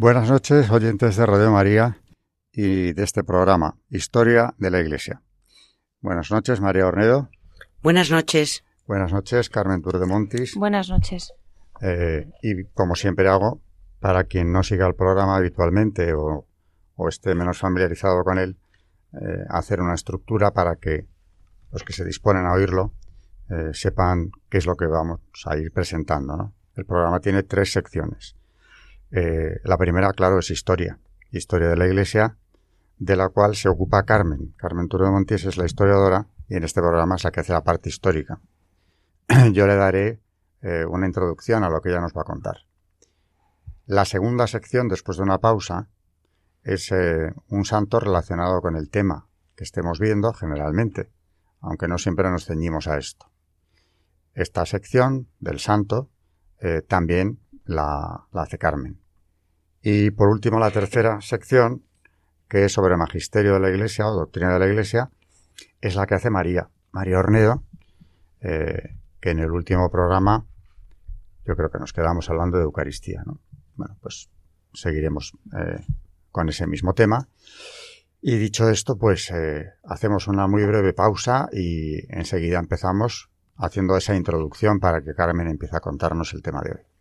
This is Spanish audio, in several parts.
Buenas noches, oyentes de Radio María y de este programa, Historia de la Iglesia. Buenas noches, María Ornedo. Buenas noches. Buenas noches, Carmen Tour de Montis. Buenas noches. Eh, y como siempre hago, para quien no siga el programa habitualmente o, esté menos familiarizado con él, eh, hacer una estructura para que los que se disponen a oírlo eh, sepan qué es lo que vamos a ir presentando. El programa tiene tres secciones. Eh, la primera, claro, es historia. Historia de la Iglesia, de la cual se ocupa Carmen. Carmen Turo de Montiés es la historiadora y en este programa es la que hace la parte histórica. Yo le daré eh, una introducción a lo que ella nos va a contar. La segunda sección, después de una pausa, es eh, un santo relacionado con el tema que estemos viendo generalmente, aunque no siempre nos ceñimos a esto. Esta sección del santo también la, hace Carmen. Y por último, la tercera sección, que es sobre magisterio de la Iglesia o doctrina de la Iglesia, es la que hace María, María Ornedo, eh, que en el último programa yo creo que nos quedamos hablando de Eucaristía. ¿no? Bueno, pues seguiremos eh, con ese mismo tema. Y dicho esto, pues eh, hacemos una muy breve pausa y enseguida empezamos haciendo esa introducción para que Carmen empiece a contarnos el tema de hoy.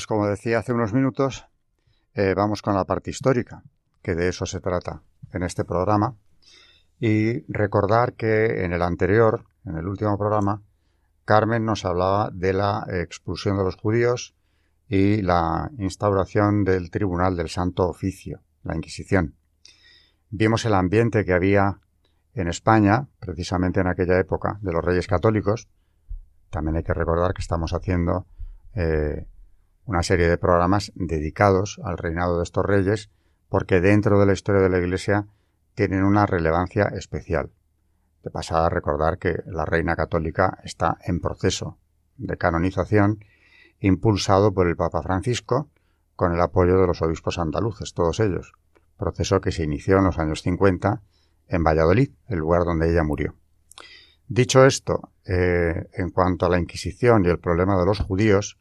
Pues como decía hace unos minutos, eh, vamos con la parte histórica, que de eso se trata en este programa. Y recordar que en el anterior, en el último programa, Carmen nos hablaba de la expulsión de los judíos y la instauración del Tribunal del Santo Oficio, la Inquisición. Vimos el ambiente que había en España, precisamente en aquella época, de los reyes católicos. También hay que recordar que estamos haciendo eh, una serie de programas dedicados al reinado de estos reyes porque dentro de la historia de la Iglesia tienen una relevancia especial. De pasada recordar que la reina católica está en proceso de canonización impulsado por el Papa Francisco con el apoyo de los obispos andaluces, todos ellos, proceso que se inició en los años 50 en Valladolid, el lugar donde ella murió. Dicho esto, eh, en cuanto a la Inquisición y el problema de los judíos,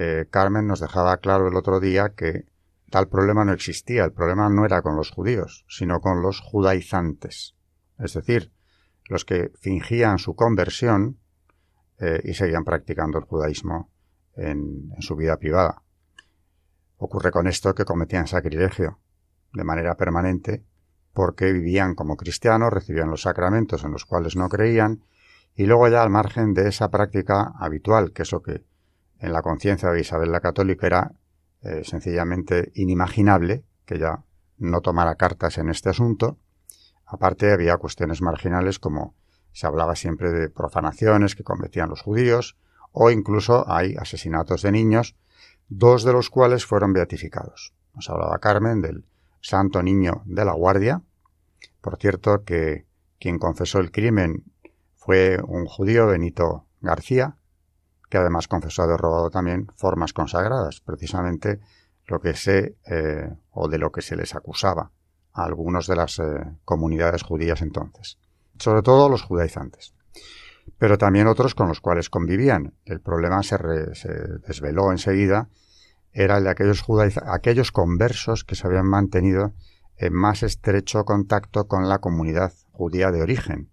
eh, Carmen nos dejaba claro el otro día que tal problema no existía. El problema no era con los judíos, sino con los judaizantes. Es decir, los que fingían su conversión eh, y seguían practicando el judaísmo en, su vida privada. Ocurre con esto que cometían sacrilegio de manera permanente porque vivían como cristianos, recibían los sacramentos en los cuales no creían y luego ya al margen de esa práctica habitual, que es lo que en la conciencia de Isabel la Católica era eh, sencillamente inimaginable que ella no tomara cartas en este asunto. Aparte había cuestiones marginales como se hablaba siempre de profanaciones que cometían los judíos o incluso hay asesinatos de niños, dos de los cuales fueron beatificados. Nos hablaba Carmen del Santo Niño de la Guardia. Por cierto que quien confesó el crimen fue un judío, Benito García, que además confesó haber robado también formas consagradas, precisamente lo que se eh, o de lo que se les acusaba a algunos de las eh, comunidades judías entonces, sobre todo los judaizantes, pero también otros con los cuales convivían. El problema se, desveló enseguida, era el de aquellos, aquellos conversos que se habían mantenido en más estrecho contacto con la comunidad judía de origen.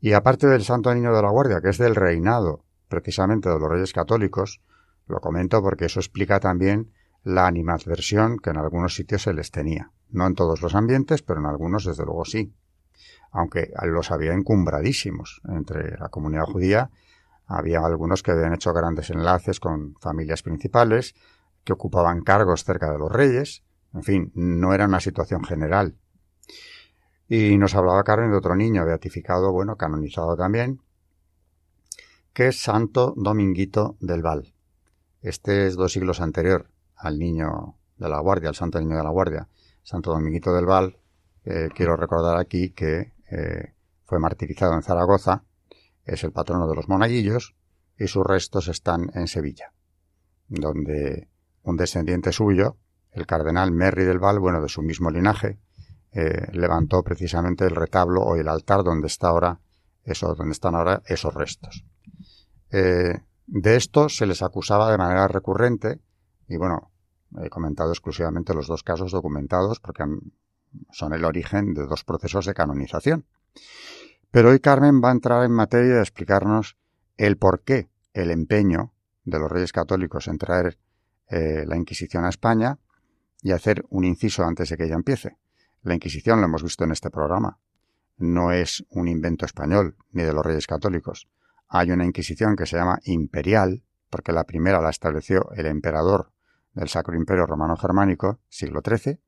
Y aparte del Santo Niño de la Guardia, que es del reinado precisamente de los reyes católicos, lo comento porque eso explica también la animadversión que en algunos sitios se les tenía. No en todos los ambientes, pero en algunos desde luego sí. Aunque los había encumbradísimos entre la comunidad judía. Había algunos que habían hecho grandes enlaces con familias principales, que ocupaban cargos cerca de los reyes. En fin, no era una situación general. Y nos hablaba Carmen de otro niño beatificado, bueno, canonizado también, que es Santo Dominguito del Val. Este es dos siglos anterior al niño de la guardia, al santo niño de la guardia, Santo Dominguito del Val, quiero recordar aquí que eh, fue martirizado en Zaragoza, es el patrono de los monaguillos y sus restos están en Sevilla, donde un descendiente suyo, el cardenal Merry del Val, bueno, de su mismo linaje, eh, levantó precisamente el retablo o el altar donde está ahora eso, donde están ahora esos restos. Eh, de esto se les acusaba de manera recurrente y bueno, he comentado exclusivamente los dos casos documentados porque son el origen de dos procesos de canonización. Pero hoy Carmen va a entrar en materia de explicarnos el por qué el empeño de los reyes católicos en traer eh, la Inquisición a España y hacer un inciso antes de que ella empiece. La Inquisición, lo hemos visto en este programa, no es un invento español ni de los reyes católicos. Hay una Inquisición que se llama imperial, porque la primera la estableció el emperador del Sacro Imperio Romano Germánico, siglo XIII,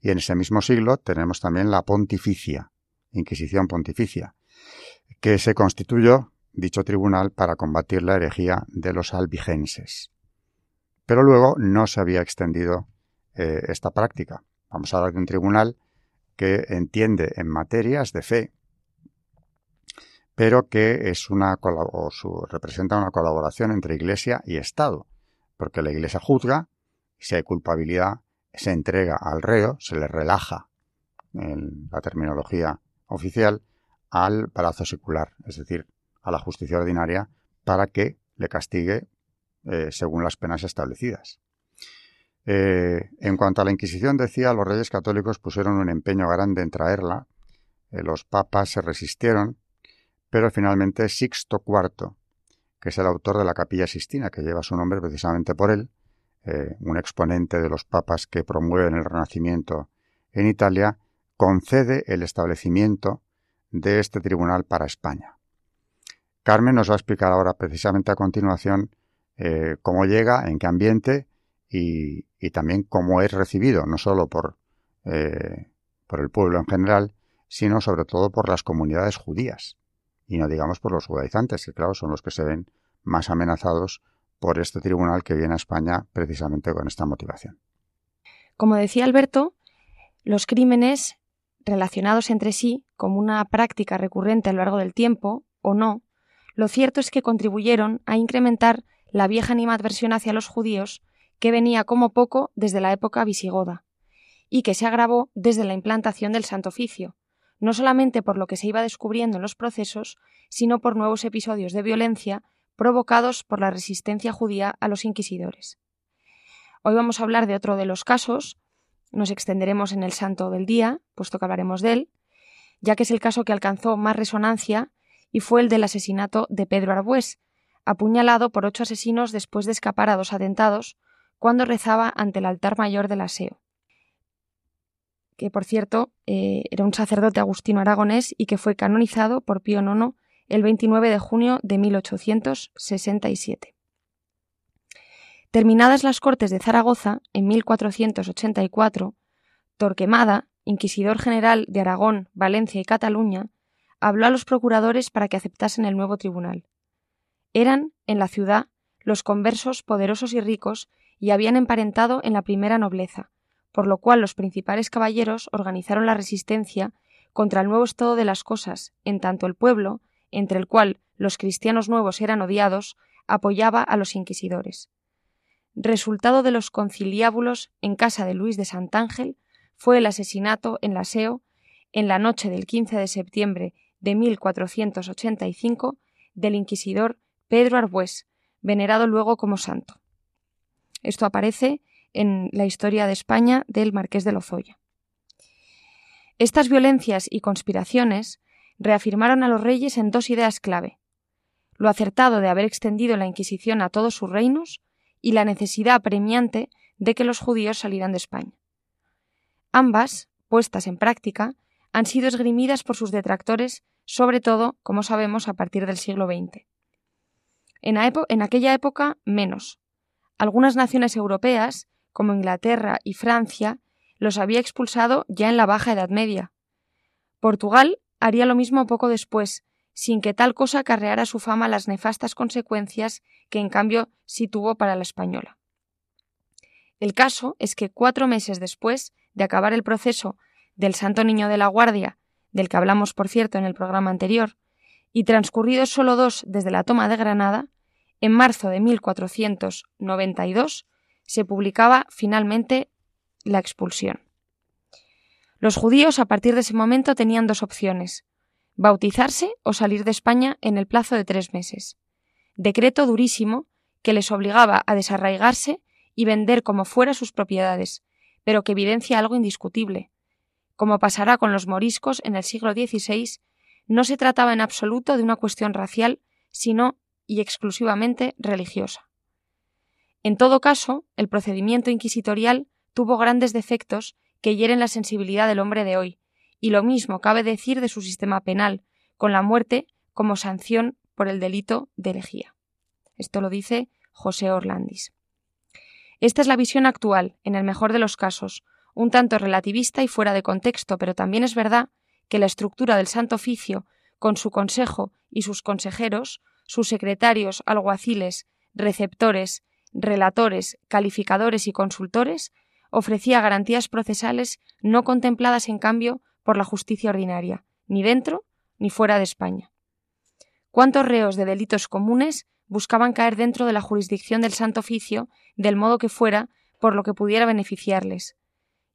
y en ese mismo siglo tenemos también la pontificia, Inquisición pontificia, que se constituyó dicho tribunal para combatir la herejía de los albigenses. Pero luego no se había extendido eh, esta práctica. Vamos a hablar de un tribunal que entiende en materias de fe, pero que es una o representa una colaboración entre Iglesia y Estado, porque la Iglesia juzga si hay culpabilidad, se entrega al reo, se le relaja en la terminología oficial al palazo secular, es decir, a la justicia ordinaria, para que le castigue eh, según las penas establecidas. Eh, en cuanto a la Inquisición, decía, los reyes católicos pusieron un empeño grande en traerla, eh, los papas se resistieron, pero finalmente Sixto IV, que es el autor de la Capilla Sistina, que lleva su nombre precisamente por él, eh, un exponente de los papas que promueven el Renacimiento en Italia, concede el establecimiento de este tribunal para España. Carmen nos va a explicar ahora precisamente a continuación eh, cómo llega, en qué ambiente y, también cómo es recibido, no solo por, eh, por el pueblo en general, sino sobre todo por las comunidades judías, y no digamos por los judaizantes, que claro son los que se ven más amenazados por este tribunal que viene a España precisamente con esta motivación. Como decía Alberto, los crímenes relacionados entre sí como una práctica recurrente a lo largo del tiempo, o no, lo cierto es que contribuyeron a incrementar la vieja animadversión hacia los judíos que venía como poco desde la época visigoda, y que se agravó desde la implantación del Santo Oficio, no solamente por lo que se iba descubriendo en los procesos, sino por nuevos episodios de violencia provocados por la resistencia judía a los inquisidores. Hoy vamos a hablar de otro de los casos, nos extenderemos en el santo del día, puesto que hablaremos de él, ya que es el caso que alcanzó más resonancia y fue el del asesinato de Pedro Arbués, apuñalado por ocho asesinos después de escapar a dos atentados cuando rezaba ante el altar mayor del aseo que por cierto eh, era un sacerdote agustino aragonés y que fue canonizado por Pío IX el 29 de junio de 1867. Terminadas las Cortes de Zaragoza, en 1484, Torquemada, inquisidor general de Aragón, Valencia y Cataluña, habló a los procuradores para que aceptasen el nuevo tribunal. Eran, en la ciudad, los conversos poderosos y ricos y habían emparentado en la primera nobleza, por lo cual los principales caballeros organizaron la resistencia contra el nuevo estado de las cosas, en tanto el pueblo, entre el cual los cristianos nuevos eran odiados, apoyaba a los inquisidores. resultado de los conciliábulos en casa de Luis de Santángel fue el asesinato en la SEO en la noche del 15 de septiembre de 1485 del inquisidor Pedro Arbués, venerado luego como santo. Esto aparece en la historia de España del Marqués de Lozoya. Estas violencias y conspiraciones reafirmaron a los reyes en dos ideas clave lo acertado de haber extendido la Inquisición a todos sus reinos y la necesidad apremiante de que los judíos salieran de España. Ambas, puestas en práctica, han sido esgrimidas por sus detractores, sobre todo, como sabemos, a partir del siglo XX. En, en aquella época, menos. Algunas naciones europeas, como Inglaterra y Francia, los había expulsado ya en la Baja Edad Media. Portugal haría lo mismo poco después, sin que tal cosa acarreara su fama las nefastas consecuencias que en cambio sí tuvo para la española. El caso es que cuatro meses después de acabar el proceso del Santo Niño de la Guardia, del que hablamos por cierto en el programa anterior, y transcurridos solo dos desde la toma de Granada, en marzo de 1492 se publicaba finalmente la expulsión. Los judíos a partir de ese momento tenían dos opciones bautizarse o salir de España en el plazo de tres meses. Decreto durísimo que les obligaba a desarraigarse y vender como fuera sus propiedades, pero que evidencia algo indiscutible. Como pasará con los moriscos en el siglo XVI, no se trataba en absoluto de una cuestión racial, sino y exclusivamente religiosa. En todo caso, el procedimiento inquisitorial tuvo grandes defectos que hieren la sensibilidad del hombre de hoy, y lo mismo cabe decir de su sistema penal, con la muerte como sanción por el delito de herejía. Esto lo dice José Orlandis. Esta es la visión actual, en el mejor de los casos, un tanto relativista y fuera de contexto, pero también es verdad que la estructura del Santo Oficio, con su consejo y sus consejeros, sus secretarios, alguaciles, receptores, relatores, calificadores y consultores, ofrecía garantías procesales no contempladas en cambio por la justicia ordinaria, ni dentro ni fuera de España. ¿Cuántos reos de delitos comunes buscaban caer dentro de la jurisdicción del Santo Oficio, del modo que fuera, por lo que pudiera beneficiarles?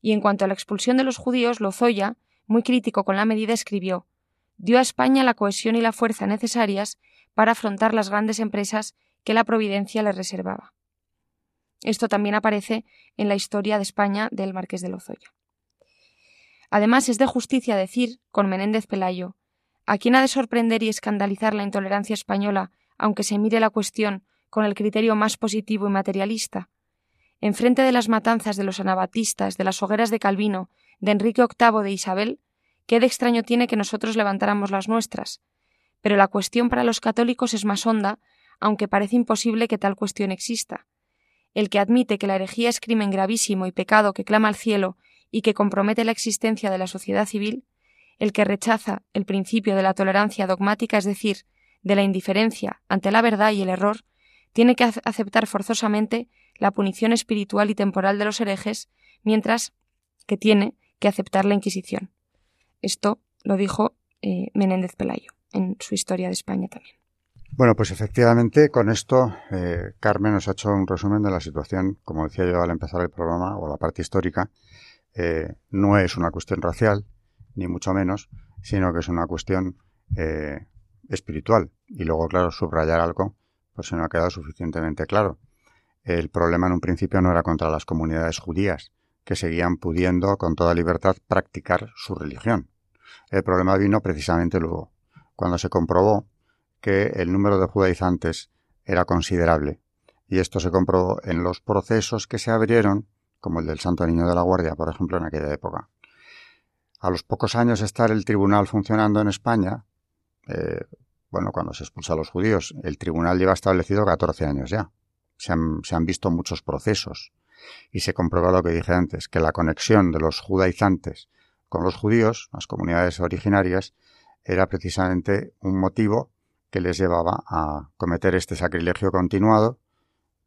Y en cuanto a la expulsión de los judíos, Lozoya, muy crítico con la medida, escribió dio a España la cohesión y la fuerza necesarias para afrontar las grandes empresas que la Providencia le reservaba. Esto también aparece en la historia de España del Marqués de Lozoya. Además, es de justicia decir, con Menéndez Pelayo, ¿a quién ha de sorprender y escandalizar la intolerancia española, aunque se mire la cuestión con el criterio más positivo y materialista? Enfrente de las matanzas de los anabatistas, de las hogueras de Calvino, de Enrique VIII de Isabel, ¿qué de extraño tiene que nosotros levantáramos las nuestras? Pero la cuestión para los católicos es más honda, aunque parece imposible que tal cuestión exista. El que admite que la herejía es crimen gravísimo y pecado que clama al cielo y que compromete la existencia de la sociedad civil, el que rechaza el principio de la tolerancia dogmática, es decir, de la indiferencia ante la verdad y el error, tiene que aceptar forzosamente la punición espiritual y temporal de los herejes, mientras que tiene que aceptar la Inquisición. Esto lo dijo eh, Menéndez Pelayo en su Historia de España también. Bueno, pues efectivamente con esto eh, Carmen nos ha hecho un resumen de la situación, como decía yo al empezar el programa, o la parte histórica, eh, no es una cuestión racial, ni mucho menos, sino que es una cuestión eh, espiritual. Y luego, claro, subrayar algo, pues se no ha quedado suficientemente claro. El problema en un principio no era contra las comunidades judías, que seguían pudiendo con toda libertad practicar su religión. El problema vino precisamente luego, cuando se comprobó que el número de judaizantes era considerable. Y esto se comprobó en los procesos que se abrieron como el del Santo Niño de la Guardia, por ejemplo, en aquella época. A los pocos años de estar el tribunal funcionando en España, eh, bueno, cuando se expulsa a los judíos, el tribunal lleva establecido 14 años ya. Se han, visto muchos procesos y se comprueba lo que dije antes, que la conexión de los judaizantes con los judíos, las comunidades originarias, era precisamente un motivo que les llevaba a cometer este sacrilegio continuado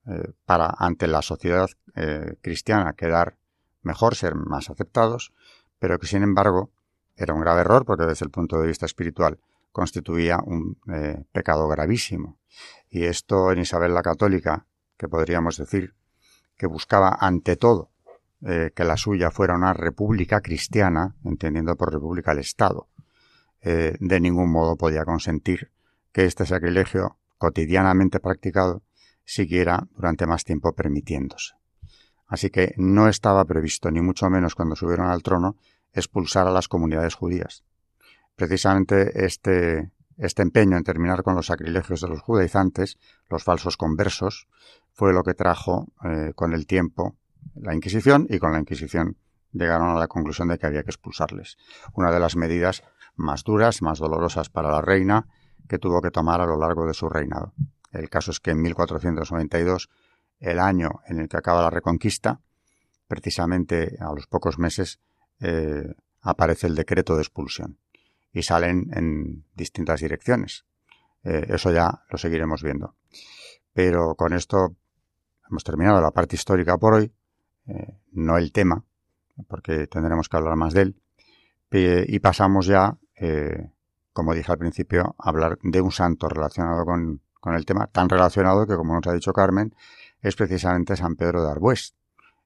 eh, para ante la sociedad eh, cristiana quedar mejor, ser más aceptados, pero que sin embargo era un grave error porque desde el punto de vista espiritual constituía un eh, pecado gravísimo. Y esto en Isabel la Católica, que podríamos decir que buscaba ante todo que la suya fuera una república cristiana, entendiendo por república el Estado, de ningún modo podía consentir que este sacrilegio cotidianamente practicado siguiera durante más tiempo permitiéndose. Así que no estaba previsto, ni mucho menos cuando subieron al trono, expulsar a las comunidades judías. Precisamente este, este empeño en terminar con los sacrilegios de los judaizantes, los falsos conversos, fue lo que trajo eh, con el tiempo la Inquisición y con la Inquisición llegaron a la conclusión de que había que expulsarles. Una de las medidas más duras, más dolorosas para la reina que tuvo que tomar a lo largo de su reinado. El caso es que en 1492, el año en el que acaba la reconquista, precisamente a los pocos meses eh, aparece el decreto de expulsión y salen en distintas direcciones. Eh, eso ya lo seguiremos viendo. Pero con esto hemos terminado la parte histórica por hoy, eh, no el tema, porque tendremos que hablar más de él. y pasamos ya, como dije al principio, hablar de un santo relacionado con, con el tema, tan relacionado que, como nos ha dicho Carmen, es precisamente San Pedro de Arbués,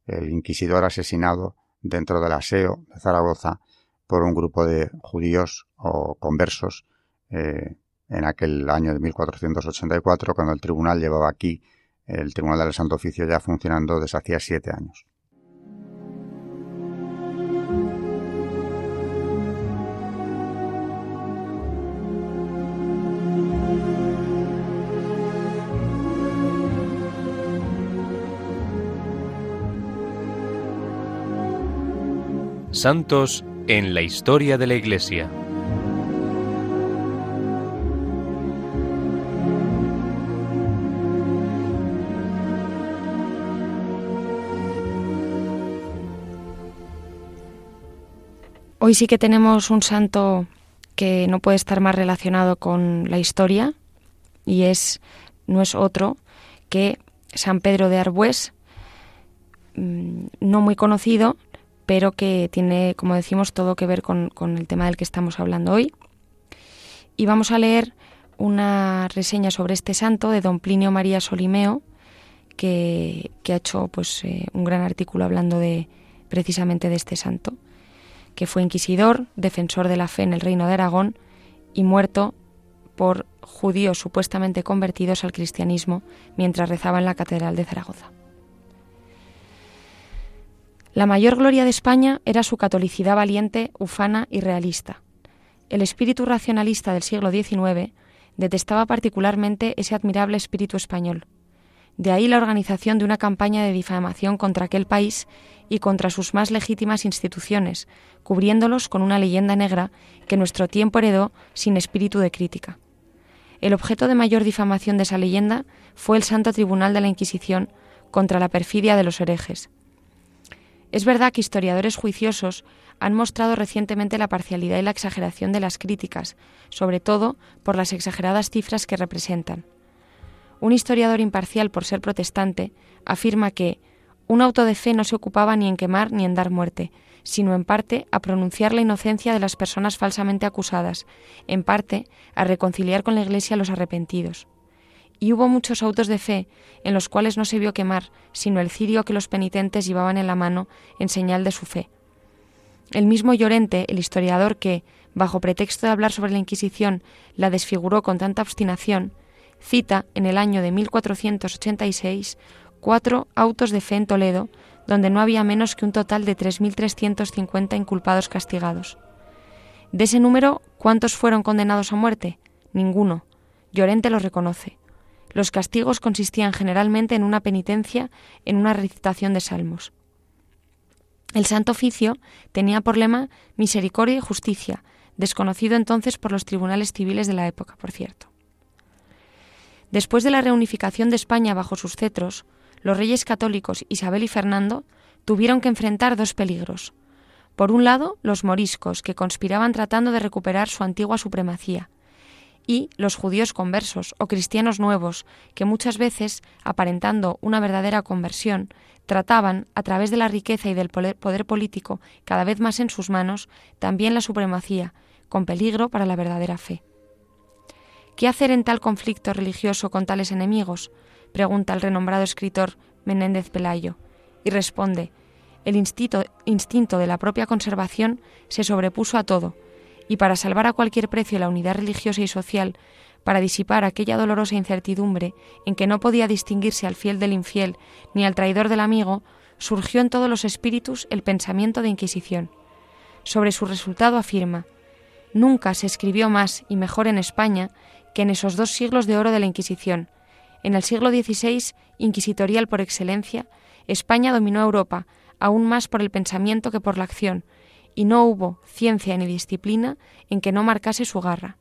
el inquisidor asesinado dentro del aseo de Zaragoza por un grupo de judíos o conversos eh, en aquel año de 1484, cuando el tribunal llevaba aquí, el Tribunal del Santo Oficio, ya funcionando desde hacía siete años. Santos en la historia de la Iglesia. Hoy sí que tenemos un santo que no puede estar más relacionado con la historia y es no es otro que San Pedro de Arbués, mm, no muy conocido, pero que tiene, como decimos, todo que ver con, el tema del que estamos hablando hoy. Y vamos a leer una reseña sobre este santo de don Plinio María Solimeo, que, ha hecho pues, eh, un gran artículo hablando de precisamente de este santo, que fue inquisidor, defensor de la fe en el reino de Aragón y muerto por judíos supuestamente convertidos al cristianismo mientras rezaba en la Catedral de Zaragoza. La mayor gloria de España era su catolicidad valiente, ufana y realista. El espíritu racionalista del siglo XIX detestaba particularmente ese admirable espíritu español. De ahí la organización de una campaña de difamación contra aquel país y contra sus más legítimas instituciones, cubriéndolos con una leyenda negra que nuestro tiempo heredó sin espíritu de crítica. El objeto de mayor difamación de esa leyenda fue el Santo Tribunal de la Inquisición contra la perfidia de los herejes, es verdad que historiadores juiciosos han mostrado recientemente la parcialidad y la exageración de las críticas, sobre todo por las exageradas cifras que representan. Un historiador imparcial, por ser protestante, afirma que un auto de fe no se ocupaba ni en quemar ni en dar muerte, sino en parte a pronunciar la inocencia de las personas falsamente acusadas, en parte a reconciliar con la Iglesia a los arrepentidos y hubo muchos autos de fe en los cuales no se vio quemar, sino el cirio que los penitentes llevaban en la mano en señal de su fe. El mismo Llorente, el historiador que, bajo pretexto de hablar sobre la Inquisición, la desfiguró con tanta obstinación, cita en el año de 1486 cuatro autos de fe en Toledo, donde no había menos que un total de 3.350 inculpados castigados. De ese número, ¿cuántos fueron condenados a muerte? Ninguno. Llorente lo reconoce. Los castigos consistían generalmente en una penitencia, en una recitación de salmos. El Santo Oficio tenía por lema misericordia y justicia, desconocido entonces por los tribunales civiles de la época, por cierto. Después de la reunificación de España bajo sus cetros, los reyes católicos Isabel y Fernando tuvieron que enfrentar dos peligros. Por un lado, los moriscos, que conspiraban tratando de recuperar su antigua supremacía, y los judíos conversos o cristianos nuevos, que muchas veces, aparentando una verdadera conversión, trataban, a través de la riqueza y del poder político cada vez más en sus manos, también la supremacía, con peligro para la verdadera fe. ¿Qué hacer en tal conflicto religioso con tales enemigos? pregunta el renombrado escritor Menéndez Pelayo, y responde, el instinto, instinto de la propia conservación se sobrepuso a todo, y para salvar a cualquier precio la unidad religiosa y social, para disipar aquella dolorosa incertidumbre en que no podía distinguirse al fiel del infiel ni al traidor del amigo, surgió en todos los espíritus el pensamiento de Inquisición. Sobre su resultado afirma, Nunca se escribió más y mejor en España que en esos dos siglos de oro de la Inquisición. En el siglo XVI, inquisitorial por excelencia, España dominó Europa, aún más por el pensamiento que por la acción, y no hubo ciencia ni disciplina en que no marcase su garra.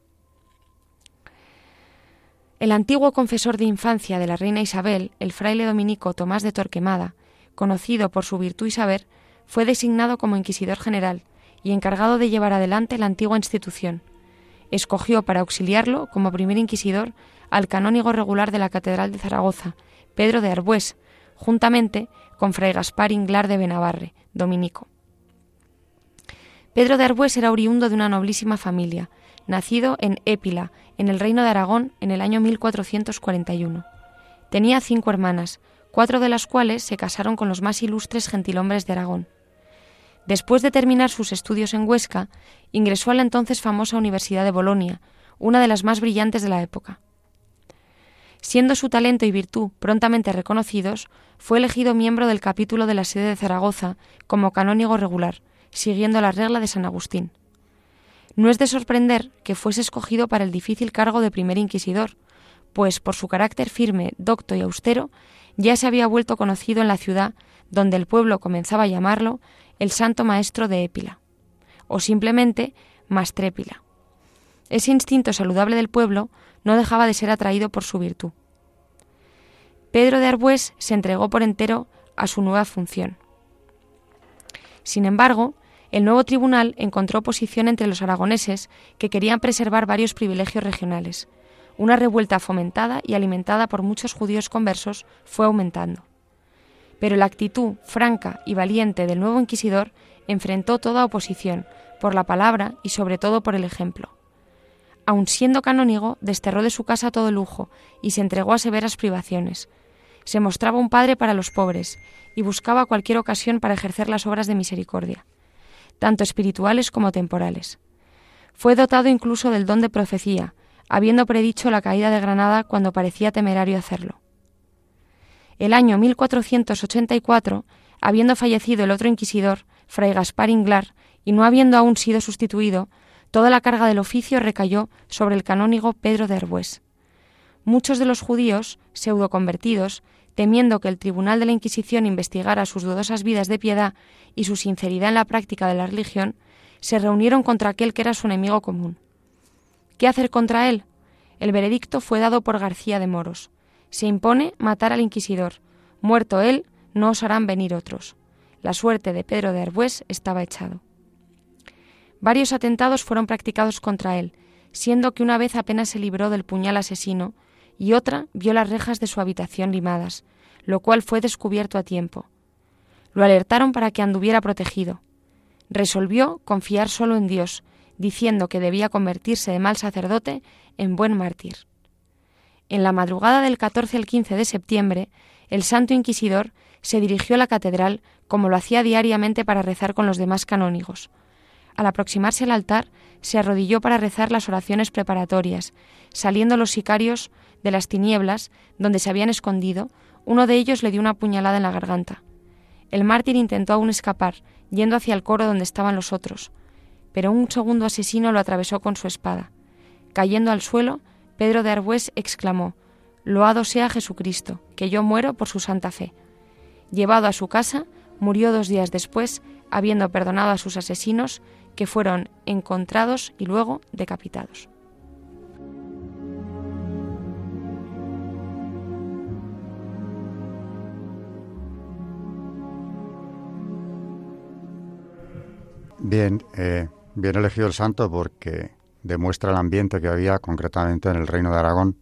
El antiguo confesor de infancia de la reina Isabel, el fraile dominico Tomás de Torquemada, conocido por su virtud y saber, fue designado como inquisidor general y encargado de llevar adelante la antigua institución. Escogió para auxiliarlo como primer inquisidor al canónigo regular de la Catedral de Zaragoza, Pedro de Arbués, juntamente con fray Gaspar Inglar de Benavarre, dominico. Pedro de Arbués era oriundo de una noblísima familia, nacido en Épila, en el reino de Aragón, en el año 1441. Tenía cinco hermanas, cuatro de las cuales se casaron con los más ilustres gentilhombres de Aragón. Después de terminar sus estudios en Huesca, ingresó a la entonces famosa Universidad de Bolonia, una de las más brillantes de la época. Siendo su talento y virtud prontamente reconocidos, fue elegido miembro del capítulo de la sede de Zaragoza como canónigo regular, siguiendo la regla de San Agustín. No es de sorprender que fuese escogido para el difícil cargo de primer inquisidor, pues por su carácter firme, docto y austero, ya se había vuelto conocido en la ciudad, donde el pueblo comenzaba a llamarlo el Santo Maestro de Épila, o simplemente Mastrépila. Ese instinto saludable del pueblo no dejaba de ser atraído por su virtud. Pedro de Arbués se entregó por entero a su nueva función. Sin embargo, el nuevo tribunal encontró oposición entre los aragoneses que querían preservar varios privilegios regionales. Una revuelta fomentada y alimentada por muchos judíos conversos fue aumentando. Pero la actitud franca y valiente del nuevo inquisidor enfrentó toda oposición, por la palabra y sobre todo por el ejemplo. Aun siendo canónigo, desterró de su casa todo lujo y se entregó a severas privaciones. Se mostraba un padre para los pobres y buscaba cualquier ocasión para ejercer las obras de misericordia tanto espirituales como temporales. Fue dotado incluso del don de profecía, habiendo predicho la caída de Granada cuando parecía temerario hacerlo. El año 1484, habiendo fallecido el otro inquisidor, fray Gaspar Inglar, y no habiendo aún sido sustituido, toda la carga del oficio recayó sobre el canónigo Pedro de Herbués. Muchos de los judíos, pseudo convertidos, temiendo que el Tribunal de la Inquisición investigara sus dudosas vidas de piedad y su sinceridad en la práctica de la religión, se reunieron contra aquel que era su enemigo común. ¿Qué hacer contra él? El veredicto fue dado por García de Moros. Se impone matar al inquisidor. Muerto él, no osarán venir otros. La suerte de Pedro de Arbués estaba echado. Varios atentados fueron practicados contra él, siendo que una vez apenas se libró del puñal asesino, y otra vio las rejas de su habitación limadas, lo cual fue descubierto a tiempo. Lo alertaron para que anduviera protegido. Resolvió confiar solo en Dios, diciendo que debía convertirse de mal sacerdote en buen mártir. En la madrugada del 14 al 15 de septiembre, el santo inquisidor se dirigió a la catedral como lo hacía diariamente para rezar con los demás canónigos. Al aproximarse al altar, se arrodilló para rezar las oraciones preparatorias, saliendo los sicarios de las tinieblas donde se habían escondido, uno de ellos le dio una puñalada en la garganta. El mártir intentó aún escapar, yendo hacia el coro donde estaban los otros, pero un segundo asesino lo atravesó con su espada. Cayendo al suelo, Pedro de Arbués exclamó Loado sea Jesucristo, que yo muero por su santa fe. Llevado a su casa, murió dos días después, habiendo perdonado a sus asesinos, que fueron encontrados y luego decapitados. Bien, eh, bien elegido el santo porque demuestra el ambiente que había concretamente en el Reino de Aragón,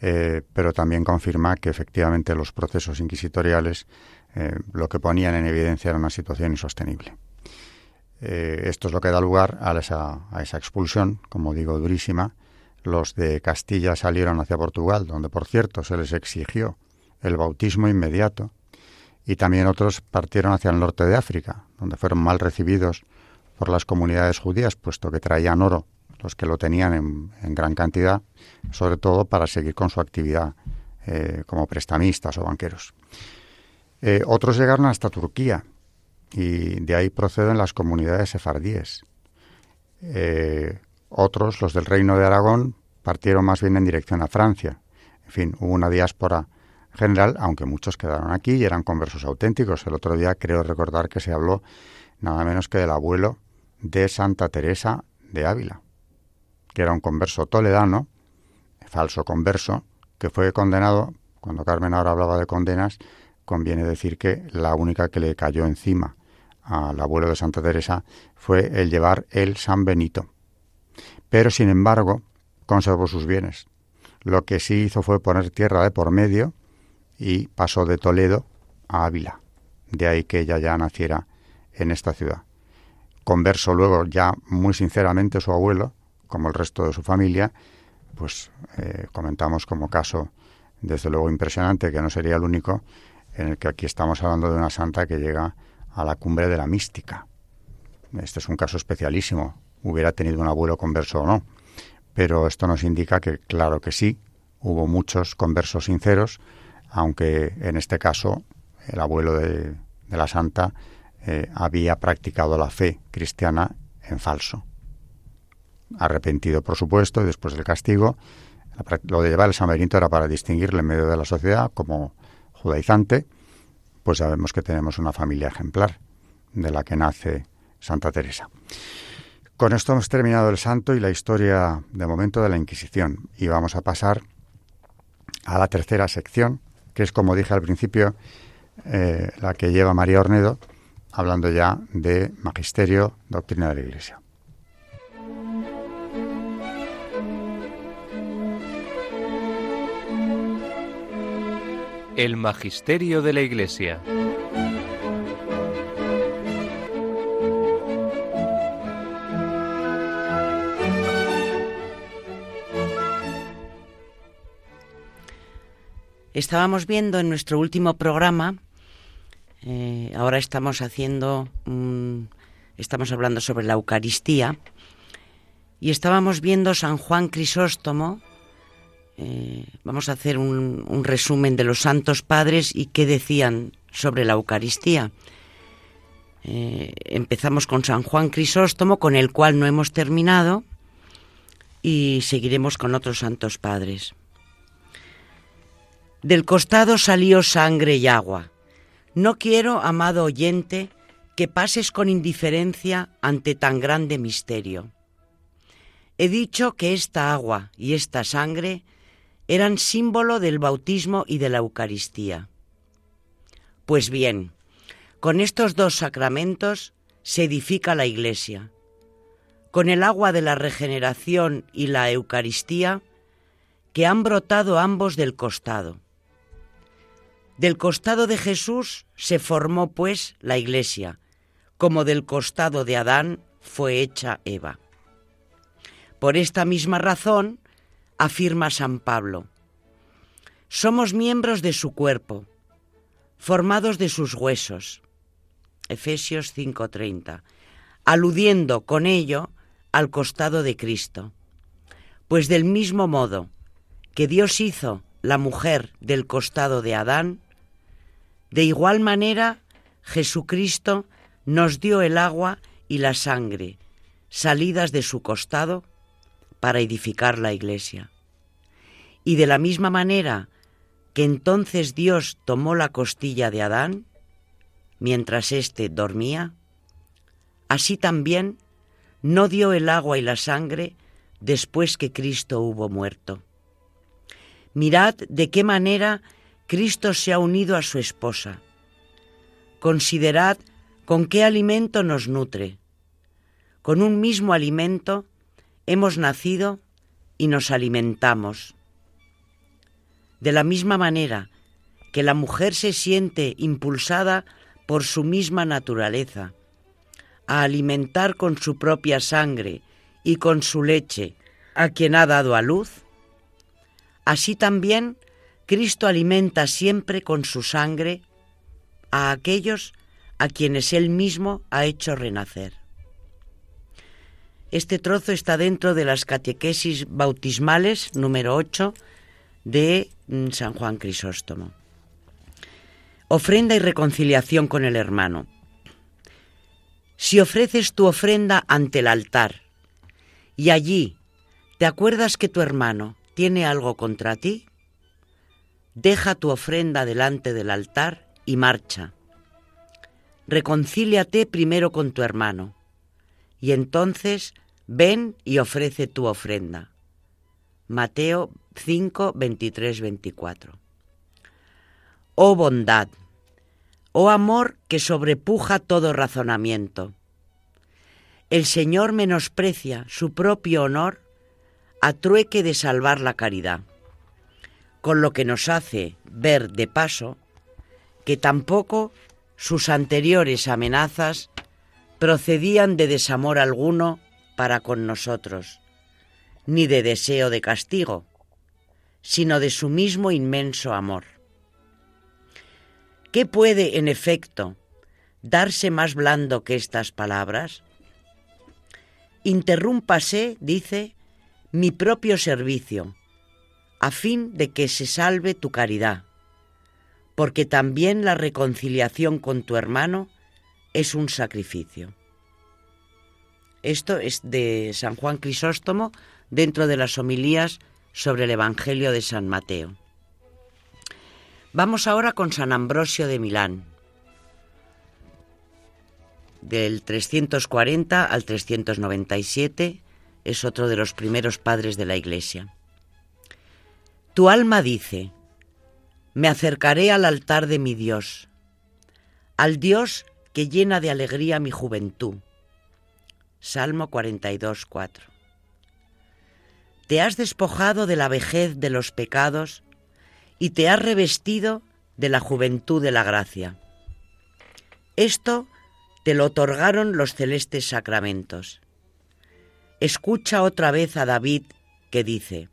eh, pero también confirma que efectivamente los procesos inquisitoriales eh, lo que ponían en evidencia era una situación insostenible. esto es lo que da lugar a esa, a esa expulsión, como digo, durísima. Los de Castilla salieron hacia Portugal, donde por cierto se les exigió el bautismo inmediato, y también otros partieron hacia el norte de África, donde fueron mal recibidos por las comunidades judías, puesto que traían oro, los que lo tenían en, gran cantidad, sobre todo para seguir con su actividad eh, como prestamistas o banqueros. Eh, otros llegaron hasta Turquía y de ahí proceden las comunidades sefardíes. Eh, otros, los del Reino de Aragón, partieron más bien en dirección a Francia. En fin, hubo una diáspora general, aunque muchos quedaron aquí y eran conversos auténticos. El otro día creo recordar que se habló nada menos que del abuelo de Santa Teresa de Ávila, que era un converso toledano, falso converso, que fue condenado, cuando Carmen ahora hablaba de condenas, conviene decir que la única que le cayó encima al abuelo de Santa Teresa fue el llevar el San Benito. Pero, sin embargo, conservó sus bienes. Lo que sí hizo fue poner tierra de por medio y pasó de Toledo a Ávila. De ahí que ella ya naciera en esta ciudad. Converso luego ya muy sinceramente su abuelo, como el resto de su familia, pues eh, comentamos como caso desde luego impresionante, que no sería el único, en el que aquí estamos hablando de una santa que llega a la cumbre de la mística. Este es un caso especialísimo, hubiera tenido un abuelo converso o no, pero esto nos indica que claro que sí, hubo muchos conversos sinceros, aunque en este caso el abuelo de, la santa eh, había practicado la fe cristiana en falso. Arrepentido, por supuesto, y después del castigo, lo de llevar el San Benito era para distinguirle en medio de la sociedad como judaizante, pues sabemos que tenemos una familia ejemplar de la que nace Santa Teresa. Con esto hemos terminado el santo y la historia de momento de la Inquisición y vamos a pasar a la tercera sección, que es, como dije al principio, eh, la que lleva María Ornedo, hablando ya de magisterio, doctrina de la Iglesia. El magisterio de la Iglesia. Estábamos viendo en nuestro último programa, eh, ahora estamos haciendo, estamos hablando sobre la Eucaristía, y estábamos viendo San Juan Crisóstomo, eh, vamos a hacer un, resumen de los santos padres y qué decían sobre la Eucaristía. Eh, empezamos con San Juan Crisóstomo, con el cual no hemos terminado, y seguiremos con otros santos padres. Del costado salió sangre y agua. No quiero, amado oyente, que pases con indiferencia ante tan grande misterio. He dicho que esta agua y esta sangre eran símbolo del bautismo y de la Eucaristía. Pues bien, con estos dos sacramentos se edifica la Iglesia. Con el agua de la regeneración y la Eucaristía, que han brotado ambos del costado. Del costado de Jesús se formó pues la iglesia, como del costado de Adán fue hecha Eva. Por esta misma razón, afirma San Pablo, somos miembros de su cuerpo, formados de sus huesos. Efesios 5:30, aludiendo con ello al costado de Cristo. Pues del mismo modo que Dios hizo la mujer del costado de Adán, de igual manera, Jesucristo nos dio el agua y la sangre, salidas de su costado, para edificar la iglesia. Y de la misma manera que entonces Dios tomó la costilla de Adán, mientras éste dormía, así también no dio el agua y la sangre después que Cristo hubo muerto. Mirad de qué manera Cristo se ha unido a su esposa. Considerad con qué alimento nos nutre. Con un mismo alimento hemos nacido y nos alimentamos. De la misma manera que la mujer se siente impulsada por su misma naturaleza a alimentar con su propia sangre y con su leche a quien ha dado a luz, así también Cristo alimenta siempre con su sangre a aquellos a quienes Él mismo ha hecho renacer. Este trozo está dentro de las catequesis bautismales número 8 de mm, San Juan Crisóstomo. Ofrenda y reconciliación con el hermano. Si ofreces tu ofrenda ante el altar y allí te acuerdas que tu hermano tiene algo contra ti, deja tu ofrenda delante del altar y marcha. Reconcíliate primero con tu hermano y entonces ven y ofrece tu ofrenda. Mateo 5, 23, 24. Oh bondad, oh amor que sobrepuja todo razonamiento. El Señor menosprecia su propio honor a trueque de salvar la caridad, con lo que nos hace ver de paso que tampoco sus anteriores amenazas procedían de desamor alguno para con nosotros, ni de deseo de castigo, sino de su mismo inmenso amor. ¿Qué puede, en efecto, darse más blando que estas palabras? Interrúmpase, dice, mi propio servicio, a fin de que se salve tu caridad, porque también la reconciliación con tu hermano es un sacrificio. Esto es de San Juan Crisóstomo dentro de las homilías sobre el Evangelio de San Mateo. Vamos ahora con San Ambrosio de Milán, del 340 al 397, es otro de los primeros padres de la Iglesia. Tu alma dice, me acercaré al altar de mi Dios, al Dios que llena de alegría mi juventud. Salmo 42, 4. Te has despojado de la vejez de los pecados y te has revestido de la juventud de la gracia. Esto te lo otorgaron los celestes sacramentos. Escucha otra vez a David que dice,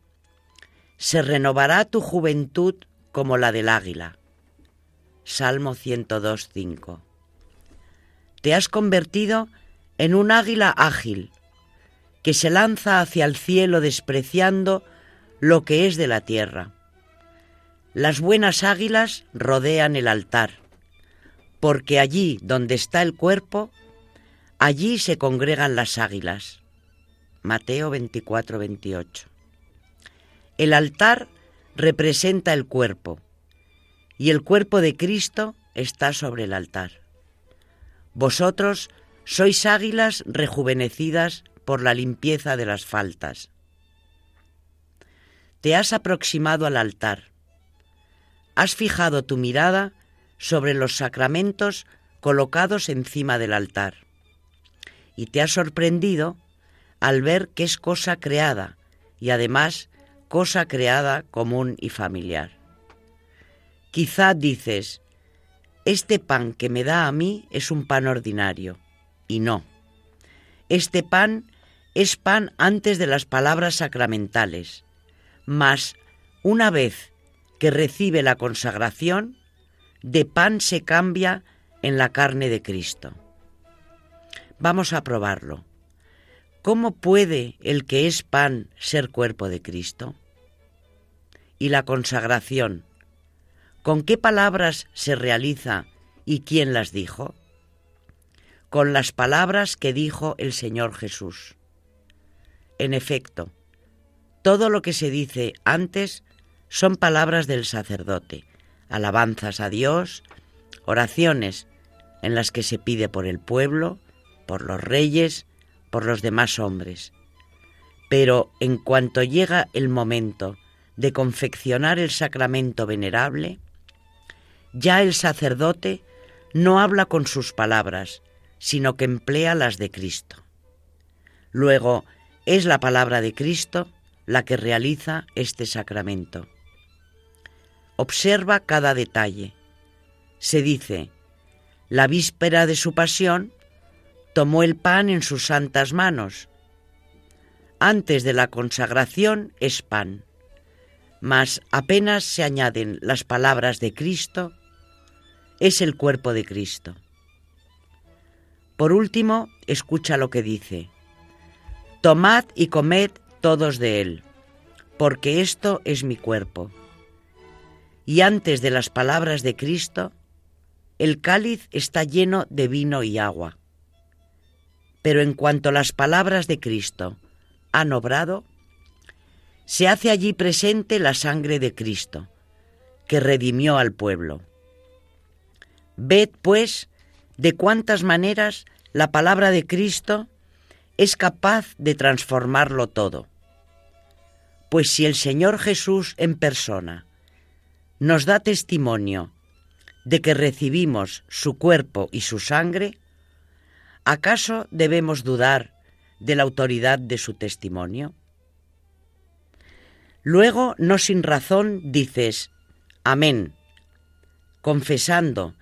Se renovará tu juventud como la del águila. Salmo 102.5. Te has convertido en un águila ágil, que se lanza hacia el cielo despreciando lo que es de la tierra. Las buenas águilas rodean el altar, porque allí donde está el cuerpo, allí se congregan las águilas. Mateo 24, 28. El altar representa el cuerpo y el cuerpo de Cristo está sobre el altar. Vosotros sois águilas rejuvenecidas por la limpieza de las faltas. Te has aproximado al altar. Has fijado tu mirada sobre los sacramentos colocados encima del altar. Y te has sorprendido al ver que es cosa creada y además cosa creada común y familiar. Quizá dices, este pan que me da a mí es un pan ordinario, y no. Este pan es pan antes de las palabras sacramentales, mas una vez que recibe la consagración, de pan se cambia en la carne de Cristo. Vamos a probarlo. ¿Cómo puede el que es pan ser cuerpo de Cristo? Y la consagración, ¿con qué palabras se realiza y quién las dijo? Con las palabras que dijo el Señor Jesús. En efecto, todo lo que se dice antes son palabras del sacerdote, alabanzas a Dios, oraciones en las que se pide por el pueblo, por los reyes, por los demás hombres. Pero en cuanto llega el momento de confeccionar el sacramento venerable, ya el sacerdote no habla con sus palabras, sino que emplea las de Cristo. Luego, es la palabra de Cristo la que realiza este sacramento. Observa cada detalle. Se dice, la víspera de su pasión, tomó el pan en sus santas manos. Antes de la consagración es pan, mas apenas se añaden las palabras de Cristo, es el cuerpo de Cristo. Por último, escucha lo que dice. Tomad y comed todos de él, porque esto es mi cuerpo. Y antes de las palabras de Cristo, el cáliz está lleno de vino y agua. Pero en cuanto las palabras de Cristo han obrado, se hace allí presente la sangre de Cristo, que redimió al pueblo. Ved, pues, de cuántas maneras la palabra de Cristo es capaz de transformarlo todo. Pues si el Señor Jesús en persona nos da testimonio de que recibimos su cuerpo y su sangre, ¿acaso debemos dudar de la autoridad de su testimonio? Luego, no sin razón, dices, Amén, confesando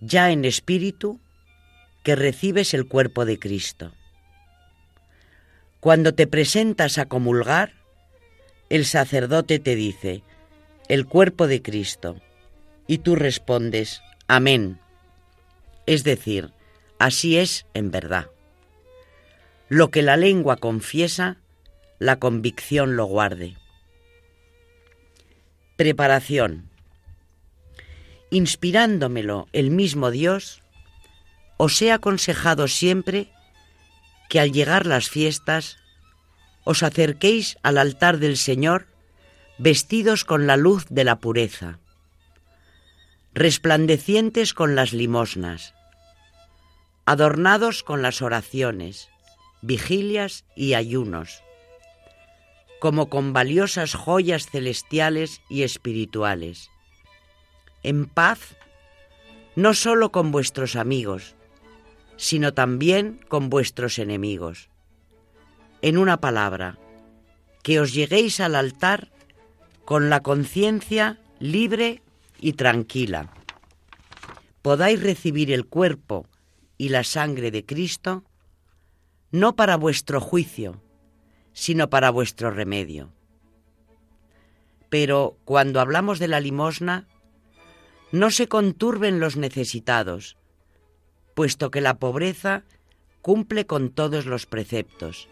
ya en espíritu que recibes el cuerpo de Cristo. Cuando te presentas a comulgar, el sacerdote te dice, el cuerpo de Cristo, y tú respondes, amén. Es decir, así es en verdad. Lo que la lengua confiesa, la convicción lo guarde. Preparación. Inspirándomelo el mismo Dios, os he aconsejado siempre que al llegar las fiestas os acerquéis al altar del Señor vestidos con la luz de la pureza, resplandecientes con las limosnas, adornados con las oraciones, vigilias y ayunos, como con valiosas joyas celestiales y espirituales, en paz no solo con vuestros amigos, sino también con vuestros enemigos. En una palabra, que os lleguéis al altar con la conciencia libre y tranquila. Podáis recibir el cuerpo y la sangre de Cristo, no para vuestro juicio, sino para vuestro remedio. Pero cuando hablamos de la limosna, no se conturben los necesitados, puesto que la pobreza cumple con todos los preceptos,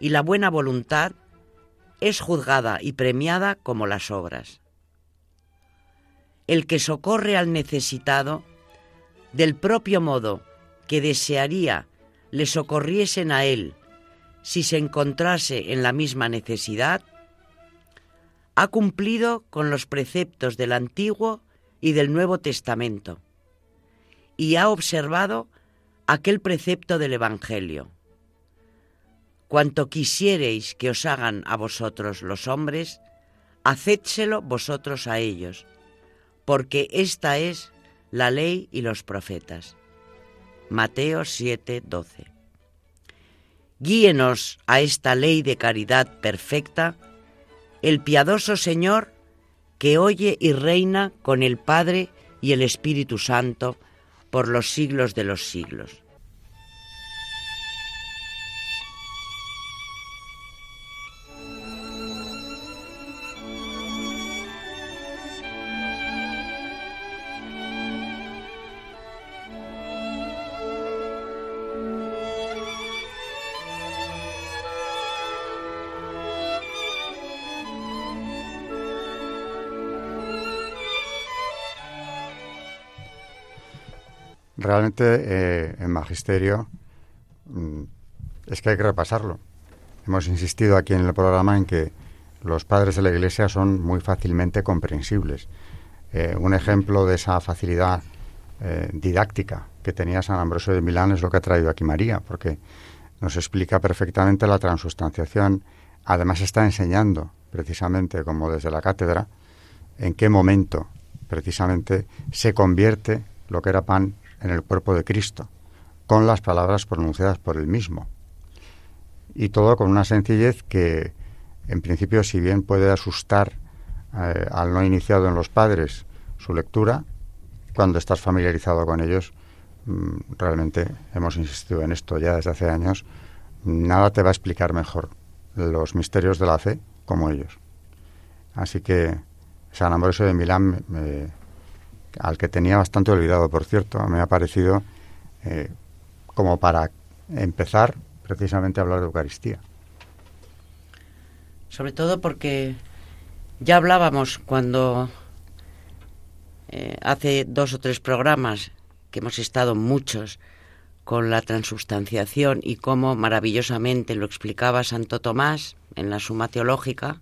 y la buena voluntad es juzgada y premiada como las obras. El que socorre al necesitado, del propio modo que desearía le socorriesen a él si se encontrase en la misma necesidad, ha cumplido con los preceptos del Antiguo y del Nuevo Testamento y ha observado aquel precepto del Evangelio. Cuanto quisiereis que os hagan a vosotros los hombres, hacédselo vosotros a ellos, porque esta es la ley y los profetas. Mateo 7, 12. Guíenos a esta ley de caridad perfecta, el piadoso Señor que oye y reina con el Padre y el Espíritu Santo, por los siglos de los siglos. Eh, en magisterio mm, es que hay que repasarlo. Hemos insistido aquí en el programa en que los padres de la Iglesia son muy fácilmente comprensibles. Eh, un ejemplo de esa facilidad eh, didáctica que tenía San Ambrosio de Milán es lo que ha traído aquí María, porque nos explica perfectamente la transustanciación. Además está enseñando, precisamente como desde la cátedra, en qué momento precisamente se convierte lo que era pan en el cuerpo de Cristo, con las palabras pronunciadas por él mismo. Y todo con una sencillez que, en principio, si bien puede asustar eh, al no iniciado en los padres su lectura, cuando estás familiarizado con ellos, mm, realmente hemos insistido en esto ya desde hace años, nada te va a explicar mejor los misterios de la fe como ellos. Así que San Ambrosio de Milán al que tenía bastante olvidado, por cierto. Me ha parecido eh, como para empezar precisamente a hablar de Eucaristía. Sobre todo porque ya hablábamos cuando eh, hace dos o tres programas, que hemos estado muchos, con la transubstanciación y cómo maravillosamente lo explicaba Santo Tomás en la Suma Teológica.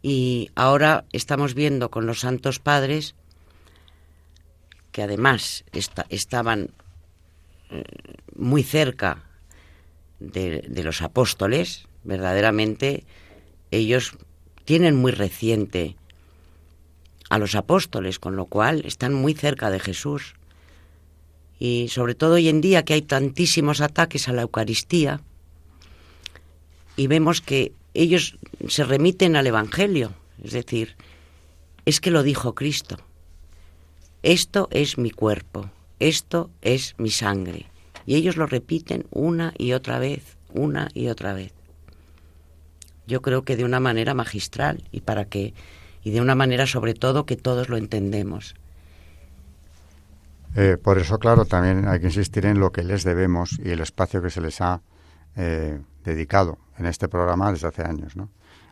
Y ahora estamos viendo con los Santos Padres, que además estaban eh, muy cerca de, de los apóstoles, verdaderamente ellos tienen muy reciente a los apóstoles, con lo cual están muy cerca de Jesús. Y sobre todo hoy en día que hay tantísimos ataques a la Eucaristía y vemos que ellos se remiten al Evangelio, es decir, es que lo dijo Cristo. Esto es mi cuerpo, esto es mi sangre. Y ellos lo repiten una y otra vez, una y otra vez. Yo creo que de una manera magistral y para que y de una manera sobre todo que todos lo entendemos. Eh, por eso, claro, también hay que insistir en lo que les debemos y el espacio que se les ha eh, dedicado en este programa desde hace años. ¿no?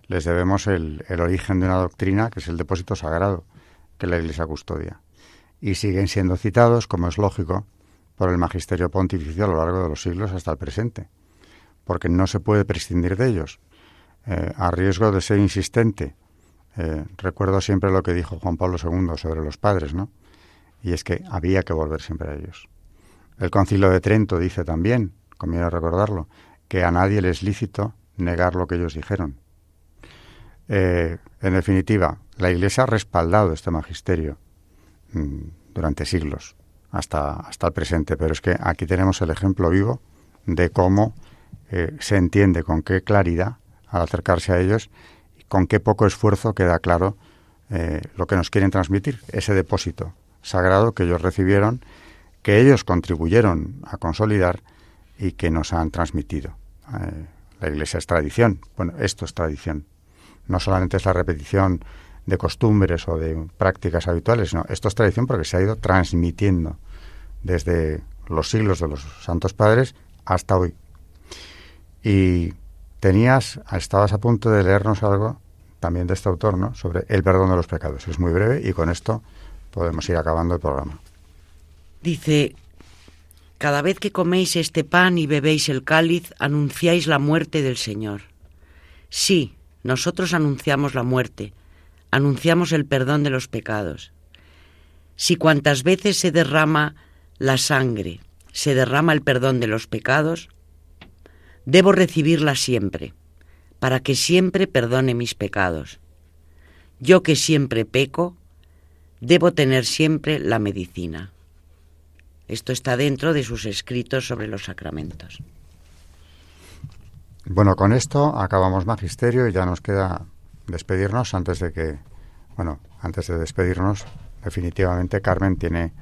Les debemos el, el, origen de una doctrina que es el depósito sagrado que la Iglesia custodia. Y siguen siendo citados, como es lógico, por el magisterio pontificio a lo largo de los siglos hasta el presente, porque no se puede prescindir de ellos, eh, a riesgo de ser insistente. recuerdo siempre lo que dijo Juan Pablo II sobre los padres, ¿no? y es que había que volver siempre a ellos. El concilio de Trento dice también, conviene recordarlo, que a nadie le es lícito negar lo que ellos dijeron. Eh, en definitiva, la Iglesia ha respaldado este magisterio durante siglos, hasta, hasta el presente, pero es que aquí tenemos el ejemplo vivo de cómo eh, se entiende con qué claridad al acercarse a ellos con qué poco esfuerzo queda claro eh, lo que nos quieren transmitir, ese depósito sagrado que ellos recibieron, que ellos contribuyeron a consolidar y que nos han transmitido. Eh, la Iglesia es tradición. Bueno, esto es tradición. No solamente es la repetición de costumbres o de prácticas habituales, no, esto es tradición porque se ha ido transmitiendo desde los siglos de los santos padres hasta hoy. Y tenías, estabas a punto de leernos algo también de este autor, ¿no? Sobre el perdón de los pecados. Es muy breve y con esto podemos ir acabando el programa. Dice, cada vez que coméis este pan y bebéis el cáliz, anunciáis la muerte del Señor. Sí, nosotros anunciamos la muerte, anunciamos el perdón de los pecados. Si cuantas veces se derrama la sangre, se derrama el perdón de los pecados, debo recibirla siempre, para que siempre perdone mis pecados. Yo que siempre peco, debo tener siempre la medicina. Esto está dentro de sus escritos sobre los sacramentos. Bueno, con esto acabamos magisterio y ya nos queda despedirnos antes de que, bueno, antes de despedirnos, definitivamente Carmen tiene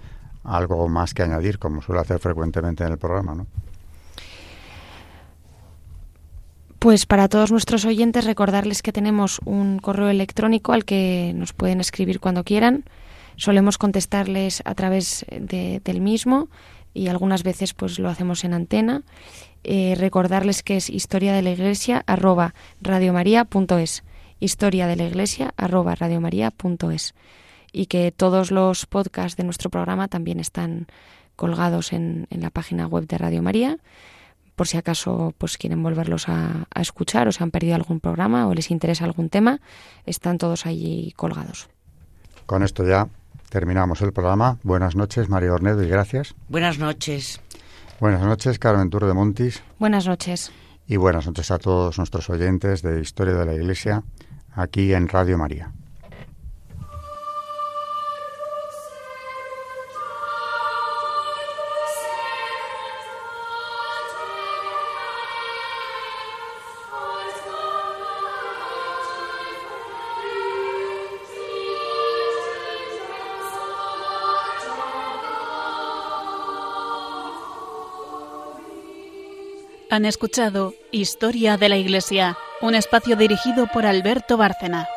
algo más que añadir, como suele hacer frecuentemente en el programa, ¿no? Pues para todos nuestros oyentes recordarles que tenemos un correo electrónico al que nos pueden escribir cuando quieran, Solemos contestarles a través del mismo y algunas veces pues lo hacemos en antena. Eh, recordarles que es historia de la iglesia arroba radiomaria.es historia de la iglesia arroba radiomaria.es y que todos los podcasts de nuestro programa también están colgados en, la página web de Radio María por si acaso pues quieren volverlos a, a, escuchar o se han perdido algún programa o les interesa algún tema, están todos allí colgados. Con esto ya terminamos el programa. Buenas noches, María Ornedo, y gracias. Buenas noches. Buenas noches, Carmen Tour de Montis. Buenas noches. Y buenas noches a todos nuestros oyentes de Historia de la Iglesia, aquí en Radio María. Han escuchado Historia de la Iglesia, un espacio dirigido por Alberto Bárcena.